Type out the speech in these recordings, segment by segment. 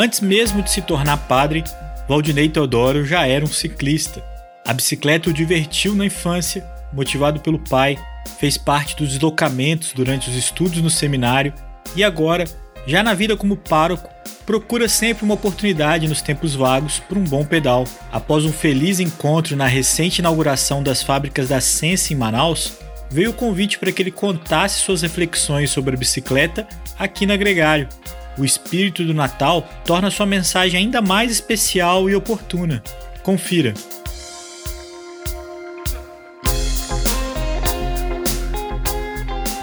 Antes mesmo de se tornar padre, Valdinei Teodoro já era um ciclista. A bicicleta o divertiu na infância, motivado pelo pai, fez parte dos deslocamentos durante os estudos no seminário e agora, já na vida como pároco, procura sempre uma oportunidade nos tempos vagos para um bom pedal. Após um feliz encontro na recente inauguração das fábricas da Sense em Manaus, veio o convite para que ele contasse suas reflexões sobre a bicicleta aqui na Gregário. O espírito do Natal torna sua mensagem ainda mais especial e oportuna. Confira.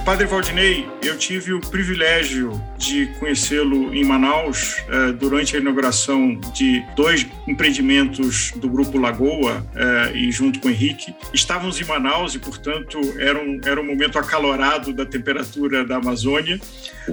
Padre Valdinei, eu tive o privilégio de conhecê-lo em Manaus eh, durante a inauguração de dois empreendimentos do Grupo Lagoa eh, e junto com o Henrique. Estávamos em Manaus e, portanto, era um, era um momento acalorado da temperatura da Amazônia,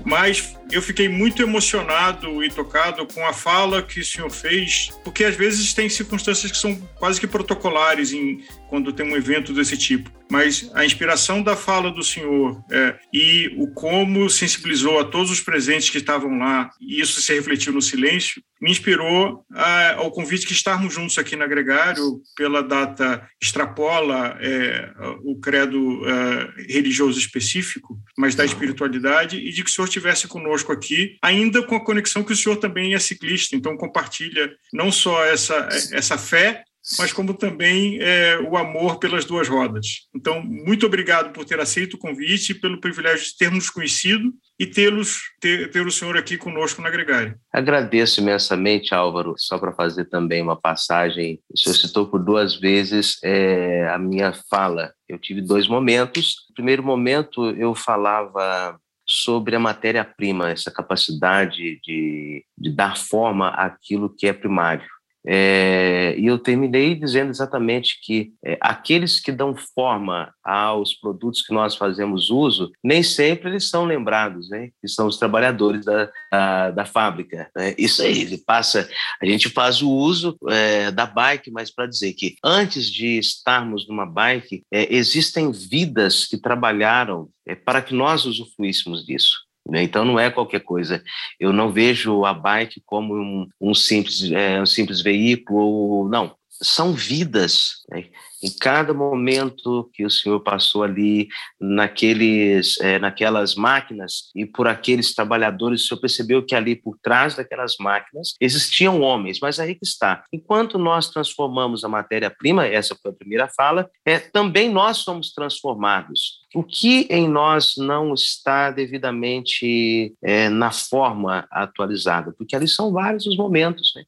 mas eu fiquei muito emocionado e tocado com a fala que o senhor fez, porque às vezes tem circunstâncias que são quase que protocolares em, quando tem um evento desse tipo. Mas a inspiração da fala do senhor é, e o como sensibilizou a todos os presentes que estavam lá, e isso se refletiu no silêncio, me inspirou a, ao convite que estarmos juntos aqui na Gregário, pela data extrapola é, o credo é, religioso específico, mas da espiritualidade, e de que o senhor estivesse conosco aqui, ainda com a conexão que o senhor também é ciclista, então compartilha não só essa, essa fé, mas como também é, o amor pelas duas rodas. Então, muito obrigado por ter aceito o convite e pelo privilégio de termos conhecido e tê-los, ter, ter o senhor aqui conosco na Gregário. Agradeço imensamente, Álvaro, só para fazer também uma passagem. O senhor citou por duas vezes é, a minha fala. Eu tive dois momentos. No primeiro momento, eu falava sobre a matéria-prima, essa capacidade de, de dar forma àquilo que é primário. É, e eu terminei dizendo exatamente que é, aqueles que dão forma aos produtos que nós fazemos uso, nem sempre eles são lembrados, né? Que são os trabalhadores da, da, da fábrica. Né? Isso aí, ele passa. A gente faz o uso é, da bike, mas para dizer que antes de estarmos numa bike, é, existem vidas que trabalharam é, para que nós usufruíssemos disso. Né? Então não é qualquer coisa. Eu não vejo a bike como um, um simples, é, um simples veículo, não. São vidas. Né? em cada momento que o Senhor passou ali naqueles, é, naquelas máquinas e por aqueles trabalhadores, o Senhor percebeu que ali por trás daquelas máquinas existiam homens, mas aí que está. Enquanto nós transformamos a matéria-prima, essa foi a primeira fala, é, também nós somos transformados. O que em nós não está devidamente é, na forma atualizada? Porque ali são vários os momentos. Né?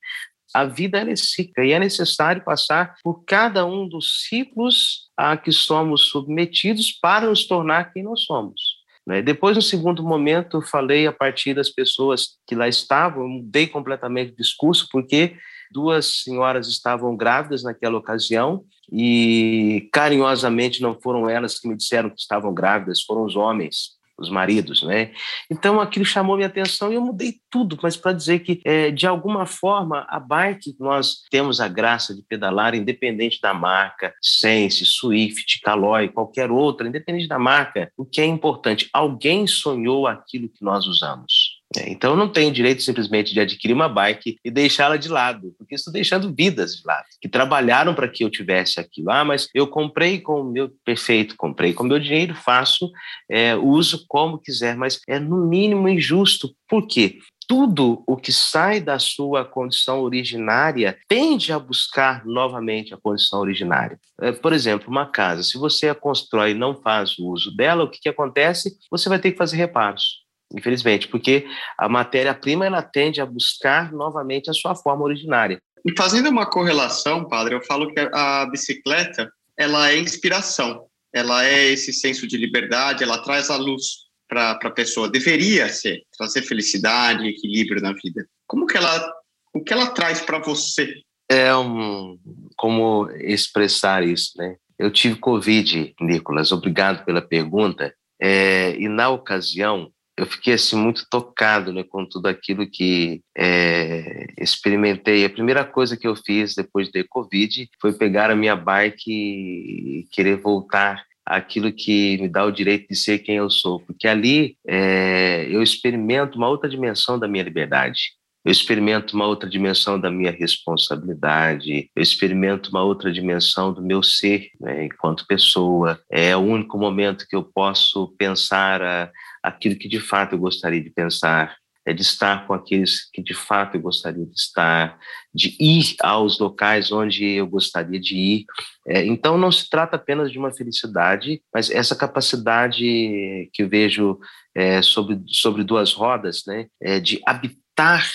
A vida é cíclica e é necessário passar por cada um dos ciclos a que somos submetidos para nos tornar quem nós somos. Né? Depois, no segundo momento, falei a partir das pessoas que lá estavam, mudei completamente o discurso, porque duas senhoras estavam grávidas naquela ocasião e carinhosamente não foram elas que me disseram que estavam grávidas, foram os homens os maridos, né? Então aquilo chamou minha atenção e eu mudei tudo, mas para dizer que é, de alguma forma a bike nós temos a graça de pedalar independente da marca, Sense, Swift, Caloi, qualquer outra, independente da marca. O que é importante, alguém sonhou aquilo que nós usamos. É, então, não tenho direito simplesmente de adquirir uma bike e deixá-la de lado, porque estou deixando vidas de lado, que trabalharam para que eu tivesse aquilo. Ah, mas eu comprei com o meu perfeito, comprei com o meu dinheiro, faço, é, uso como quiser, mas é no mínimo injusto. Por quê? tudo o que sai da sua condição originária tende a buscar novamente a condição originária. É, por exemplo, uma casa, se você a constrói e não faz uso dela, o que, que acontece? Você vai ter que fazer reparos infelizmente, porque a matéria-prima ela tende a buscar novamente a sua forma originária. E fazendo uma correlação, padre, eu falo que a bicicleta ela é inspiração, ela é esse senso de liberdade, ela traz a luz para a pessoa. Deveria ser trazer felicidade, equilíbrio na vida. Como que ela, o que ela traz para você? É um como expressar isso, né? Eu tive Covid, Nicolas. Obrigado pela pergunta. É, e na ocasião eu fiquei assim muito tocado né, com tudo aquilo que é, experimentei. A primeira coisa que eu fiz depois de Covid foi pegar a minha bike e querer voltar aquilo que me dá o direito de ser quem eu sou, porque ali é, eu experimento uma outra dimensão da minha liberdade. Eu experimento uma outra dimensão da minha responsabilidade, eu experimento uma outra dimensão do meu ser né, enquanto pessoa. É o único momento que eu posso pensar a, aquilo que de fato eu gostaria de pensar, é de estar com aqueles que de fato eu gostaria de estar, de ir aos locais onde eu gostaria de ir. É, então, não se trata apenas de uma felicidade, mas essa capacidade que eu vejo é, sobre, sobre duas rodas, né, é de habitar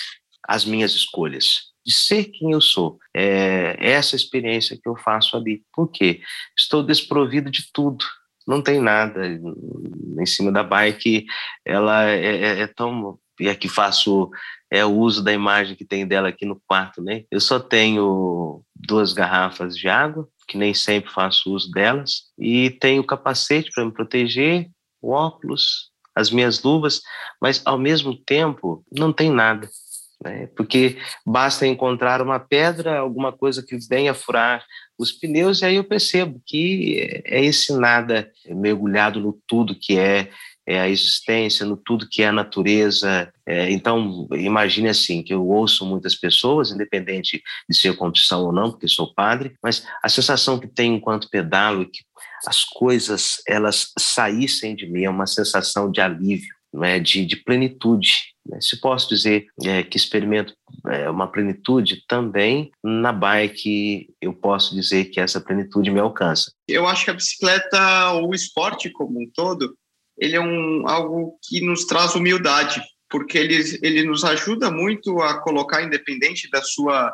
as minhas escolhas, de ser quem eu sou. É essa experiência que eu faço ali. Por quê? Estou desprovido de tudo. Não tem nada em cima da bike. Ela é, é, é tão e aqui faço é o uso da imagem que tem dela aqui no quarto, né? Eu só tenho duas garrafas de água, que nem sempre faço uso delas, e tenho capacete para me proteger, o óculos, as minhas luvas, mas ao mesmo tempo não tem nada. Né? Porque basta encontrar uma pedra, alguma coisa que venha furar os pneus, e aí eu percebo que é esse nada mergulhado no tudo que é é a existência, no tudo que é a natureza. É, então, imagine assim, que eu ouço muitas pessoas, independente de ser confissão ou não, porque sou padre, mas a sensação que tenho enquanto pedalo é que as coisas, elas saíssem de mim, é uma sensação de alívio, é? de, de plenitude. Né? Se posso dizer é, que experimento é, uma plenitude, também na bike eu posso dizer que essa plenitude me alcança. Eu acho que a bicicleta, ou o esporte como um todo, ele é um, algo que nos traz humildade, porque ele, ele nos ajuda muito a colocar, independente da sua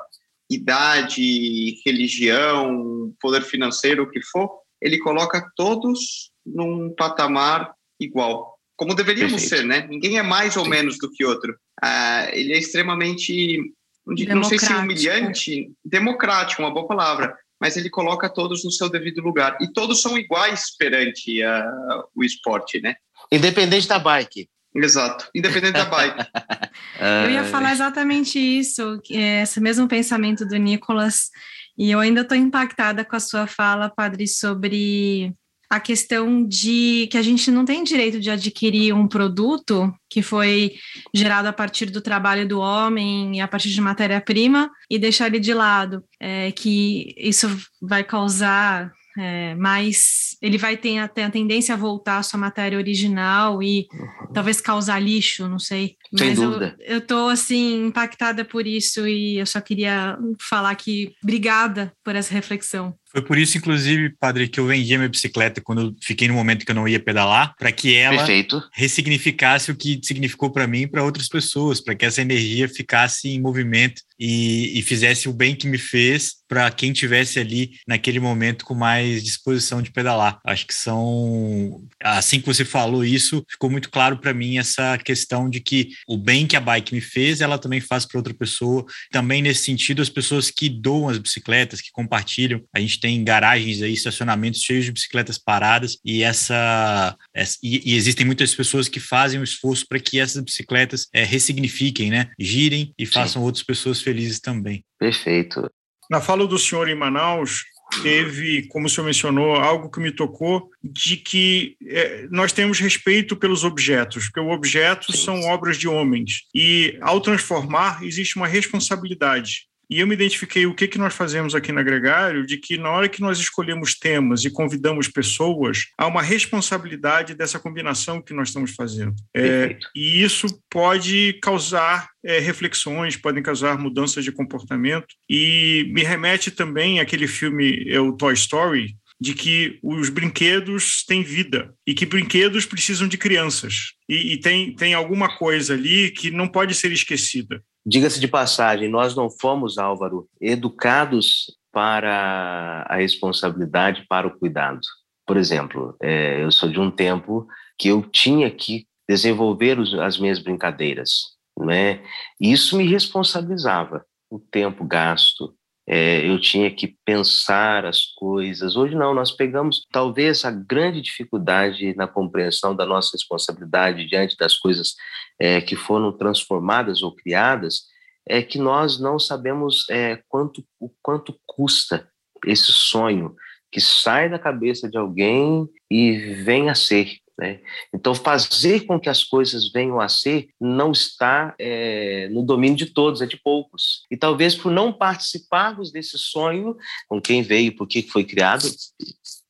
idade, religião, poder financeiro, o que for, ele coloca todos num patamar igual, como deveríamos Perfeito. ser, né? Ninguém é mais ou Sim. menos do que outro. Ah, ele é extremamente, não sei se humilhante, democrático, uma boa palavra, mas ele coloca todos no seu devido lugar. E todos são iguais perante uh, o esporte, né? Independente da bike. Exato, independente da bike. eu ia falar exatamente isso, esse mesmo pensamento do Nicolas, e eu ainda estou impactada com a sua fala, padre, sobre a questão de que a gente não tem direito de adquirir um produto que foi gerado a partir do trabalho do homem e a partir de matéria-prima e deixar ele de lado, é, que isso vai causar é, mais ele vai ter a, ter a tendência a voltar à sua matéria original e uhum. talvez causar lixo, não sei. Sem Mas dúvida. eu, eu tô assim impactada por isso e eu só queria falar que obrigada por essa reflexão. Foi por isso, inclusive, padre, que eu vendi a minha bicicleta quando eu fiquei no momento que eu não ia pedalar, para que ela Perfeito. ressignificasse o que significou para mim e para outras pessoas, para que essa energia ficasse em movimento e, e fizesse o bem que me fez para quem tivesse ali naquele momento com mais disposição de pedalar. Acho que são assim que você falou isso, ficou muito claro para mim essa questão de que o bem que a bike me fez, ela também faz para outra pessoa. Também nesse sentido, as pessoas que doam as bicicletas, que compartilham, a gente tem garagens aí, estacionamentos cheios de bicicletas paradas e essa, essa e, e, existem muitas pessoas que fazem o esforço para que essas bicicletas é, ressignifiquem, né? Girem e façam Sim. outras pessoas felizes também. Perfeito. Na fala do senhor em Manaus, teve, como o senhor mencionou, algo que me tocou, de que é, nós temos respeito pelos objetos, porque os objetos são obras de homens. E, ao transformar, existe uma responsabilidade. E eu me identifiquei o que, que nós fazemos aqui na Gregário, de que na hora que nós escolhemos temas e convidamos pessoas, há uma responsabilidade dessa combinação que nós estamos fazendo. É, e isso pode causar é, reflexões, podem causar mudanças de comportamento. E me remete também àquele filme, é o Toy Story, de que os brinquedos têm vida e que brinquedos precisam de crianças. E, e tem, tem alguma coisa ali que não pode ser esquecida. Diga-se de passagem, nós não fomos, Álvaro, educados para a responsabilidade, para o cuidado. Por exemplo, é, eu sou de um tempo que eu tinha que desenvolver os, as minhas brincadeiras, né? Isso me responsabilizava. O tempo gasto, é, eu tinha que pensar as coisas. Hoje não, nós pegamos talvez a grande dificuldade na compreensão da nossa responsabilidade diante das coisas é, que foram transformadas ou criadas, é que nós não sabemos é, quanto, o quanto custa esse sonho que sai da cabeça de alguém e vem a ser. Né? Então, fazer com que as coisas venham a ser não está é, no domínio de todos, é de poucos. E talvez por não participarmos desse sonho, com quem veio, por que foi criado,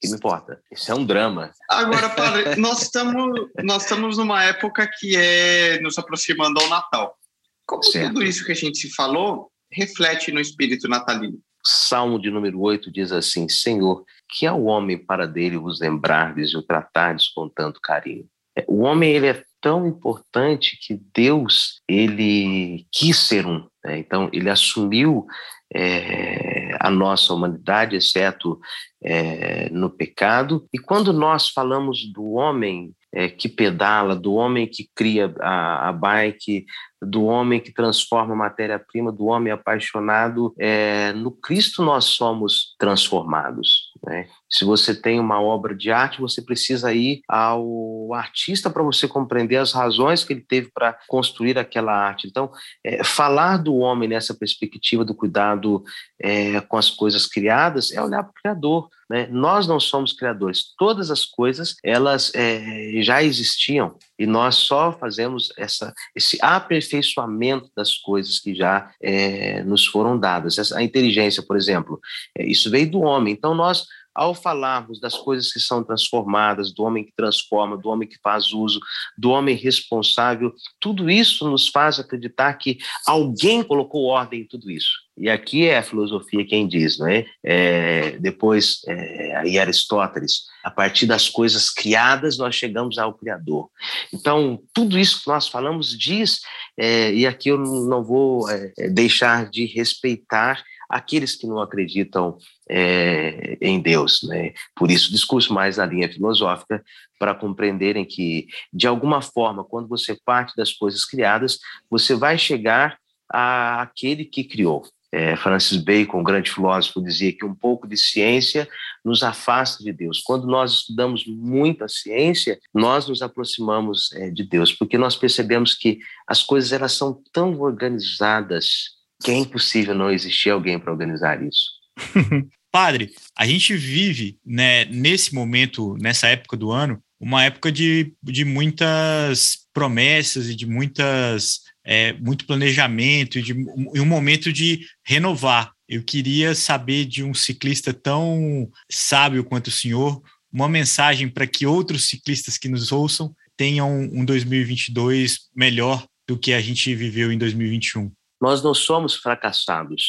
que me importa. Isso é um drama. Agora, padre, nós estamos, nós estamos numa época que é nos aproximando ao Natal. Como certo. tudo isso que a gente falou reflete no espírito natalino? Salmo de número 8 diz assim: Senhor, que é o homem para dele vos lembrardes e o tratardes com tanto carinho. É, o homem ele é tão importante que Deus ele quis ser um. Né? Então ele assumiu é, a nossa humanidade, exceto é, no pecado. E quando nós falamos do homem é, que pedala, do homem que cria a, a bike, do homem que transforma a matéria-prima, do homem apaixonado, é, no Cristo nós somos transformados. Né? Se você tem uma obra de arte, você precisa ir ao artista para você compreender as razões que ele teve para construir aquela arte. Então, é, falar do homem nessa perspectiva do cuidado é, com as coisas criadas é olhar para o Criador. Né? Nós não somos criadores. Todas as coisas elas é, já existiam e nós só fazemos essa, esse aperfeiçoamento das coisas que já é, nos foram dadas. Essa, a inteligência, por exemplo, é, isso veio do homem. Então nós ao falarmos das coisas que são transformadas, do homem que transforma, do homem que faz uso, do homem responsável, tudo isso nos faz acreditar que alguém colocou ordem em tudo isso. E aqui é a filosofia quem diz, não é? é depois, é, aí Aristóteles, a partir das coisas criadas, nós chegamos ao Criador. Então, tudo isso que nós falamos diz, é, e aqui eu não vou é, deixar de respeitar aqueles que não acreditam é, em Deus. Né? Por isso, discurso mais na linha filosófica, para compreenderem que, de alguma forma, quando você parte das coisas criadas, você vai chegar àquele que criou. É, Francis Bacon, um grande filósofo, dizia que um pouco de ciência nos afasta de Deus. Quando nós estudamos muita ciência, nós nos aproximamos é, de Deus, porque nós percebemos que as coisas elas são tão organizadas que é impossível não existir alguém para organizar isso. Padre, a gente vive né, nesse momento, nessa época do ano, uma época de, de muitas promessas e de muitas é, muito planejamento e, de, e um momento de renovar. Eu queria saber de um ciclista tão sábio quanto o senhor uma mensagem para que outros ciclistas que nos ouçam tenham um 2022 melhor do que a gente viveu em 2021. Nós não somos fracassados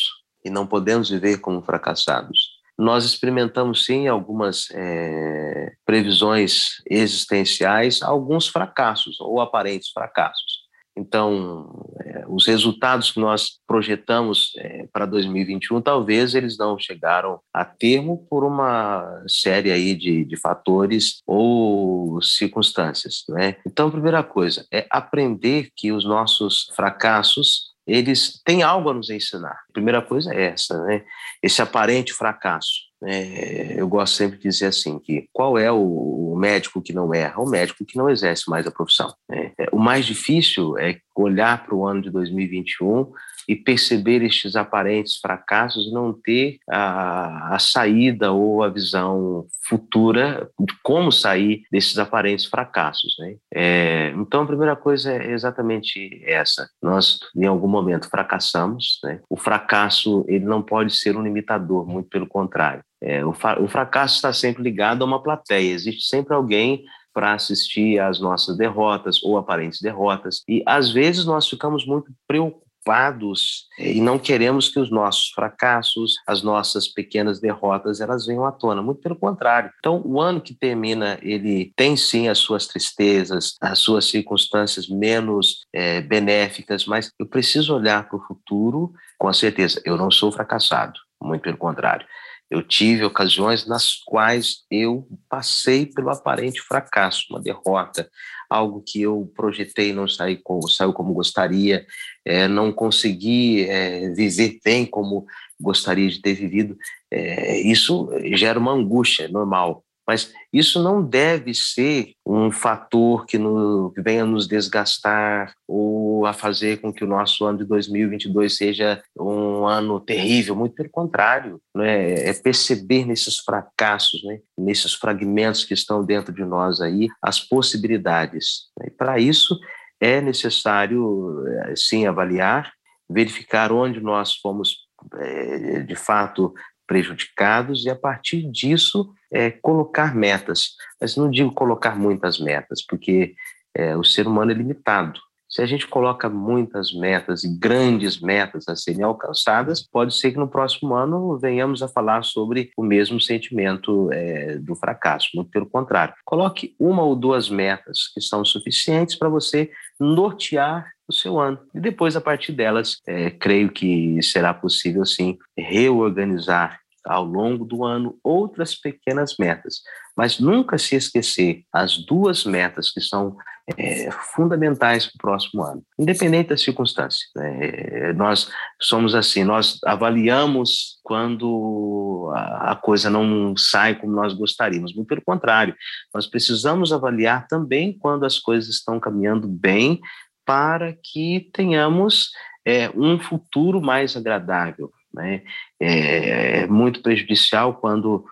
e não podemos viver como fracassados. Nós experimentamos, sim, algumas é, previsões existenciais, alguns fracassos ou aparentes fracassos. Então, é, os resultados que nós projetamos é, para 2021, talvez eles não chegaram a termo por uma série aí de, de fatores ou circunstâncias. Né? Então, a primeira coisa é aprender que os nossos fracassos eles têm algo a nos ensinar. A primeira coisa é essa, né? Esse aparente fracasso. É, eu gosto sempre de dizer assim que qual é o, médico que não erra? O médico que não exerce mais a profissão. Né? É, o mais difícil é olhar para o ano de 2021 e perceber estes aparentes fracassos e não ter a, a saída ou a visão futura de como sair desses aparentes fracassos. Né? É, então, a primeira coisa é exatamente essa. Nós, em algum momento, fracassamos. Né? O fracasso ele não pode ser um limitador, muito pelo contrário. É, o, o fracasso está sempre ligado a uma plateia. Existe sempre alguém para assistir às nossas derrotas ou aparentes derrotas. E às vezes nós ficamos muito preocupados eh, e não queremos que os nossos fracassos, as nossas pequenas derrotas, elas venham à tona. Muito pelo contrário. Então, o ano que termina, ele tem sim as suas tristezas, as suas circunstâncias menos é, benéficas, mas eu preciso olhar para o futuro com a certeza. Eu não sou fracassado, muito pelo contrário. Eu tive ocasiões nas quais eu passei pelo aparente fracasso, uma derrota, algo que eu projetei não saiu como, saiu como gostaria, é, não consegui é, viver bem como gostaria de ter vivido. É, isso gera uma angústia normal, mas isso não deve ser um fator que, no, que venha nos desgastar ou a fazer com que o nosso ano de 2022 seja um ano terrível, muito pelo contrário, né? é perceber nesses fracassos, né? nesses fragmentos que estão dentro de nós aí, as possibilidades. Né? E para isso é necessário, eh, sim, avaliar, verificar onde nós fomos, é, de fato, prejudicados e, a partir disso, é, colocar metas. Mas não digo colocar muitas metas, porque é, o ser humano é limitado. Se a gente coloca muitas metas e grandes metas a serem alcançadas, pode ser que no próximo ano venhamos a falar sobre o mesmo sentimento é, do fracasso. Muito pelo contrário. Coloque uma ou duas metas que são suficientes para você nortear o seu ano. E depois, a partir delas, é, creio que será possível, sim, reorganizar ao longo do ano outras pequenas metas, mas nunca se esquecer as duas metas que são é, fundamentais para o próximo ano, independente da circunstância. É, nós somos assim, nós avaliamos quando a, a coisa não sai como nós gostaríamos, muito pelo contrário, nós precisamos avaliar também quando as coisas estão caminhando bem para que tenhamos é, um futuro mais agradável. Né? É, é muito prejudicial quando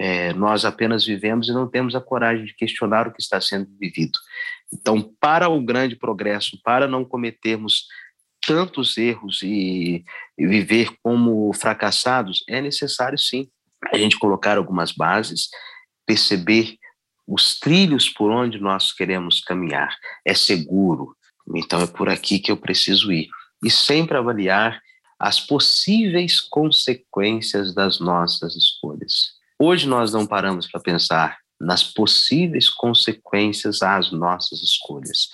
é, nós apenas vivemos e não temos a coragem de questionar o que está sendo vivido. Então, para o grande progresso, para não cometermos tantos erros e, e viver como fracassados, é necessário sim a gente colocar algumas bases, perceber os trilhos por onde nós queremos caminhar. É seguro, então é por aqui que eu preciso ir. E sempre avaliar as possíveis consequências das nossas escolhas. Hoje nós não paramos para pensar nas possíveis consequências às nossas escolhas.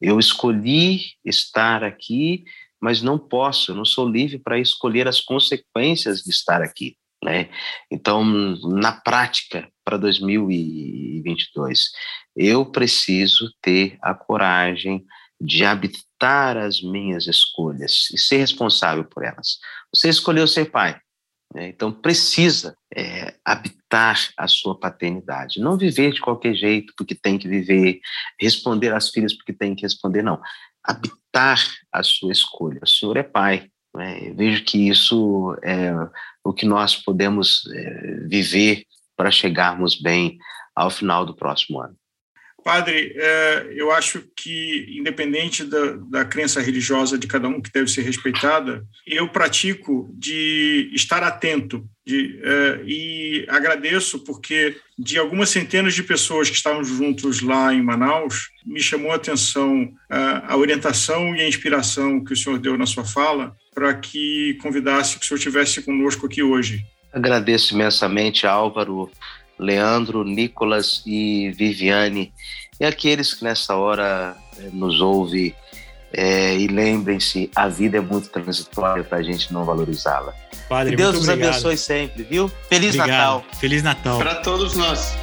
Eu escolhi estar aqui, mas não posso, não sou livre para escolher as consequências de estar aqui. Né? Então, na prática, para 2022, eu preciso ter a coragem de habitar as minhas escolhas e ser responsável por elas. Você escolheu ser pai, né? então precisa é, habitar a sua paternidade, não viver de qualquer jeito porque tem que viver, responder às filhas porque tem que responder, não. Habitar a sua escolha. O Senhor é pai. Né? Eu vejo que isso é o que nós podemos é, viver para chegarmos bem ao final do próximo ano. Padre, é, eu acho que, independente da, da crença religiosa de cada um, que deve ser respeitada, eu pratico de estar atento de, é, e agradeço porque, de algumas centenas de pessoas que estavam juntos lá em Manaus, me chamou a atenção é, a orientação e a inspiração que o senhor deu na sua fala para que convidasse que o senhor estivesse conosco aqui hoje. Agradeço imensamente, Álvaro, Leandro, Nicolas e Viviane, e aqueles que nessa hora eh, nos ouvem. É, e lembrem-se, a vida é muito transitória para a gente não valorizá-la. Padre, Deus nos abençoe sempre, viu? Feliz obrigado. Natal. Feliz Natal. Para todos nós.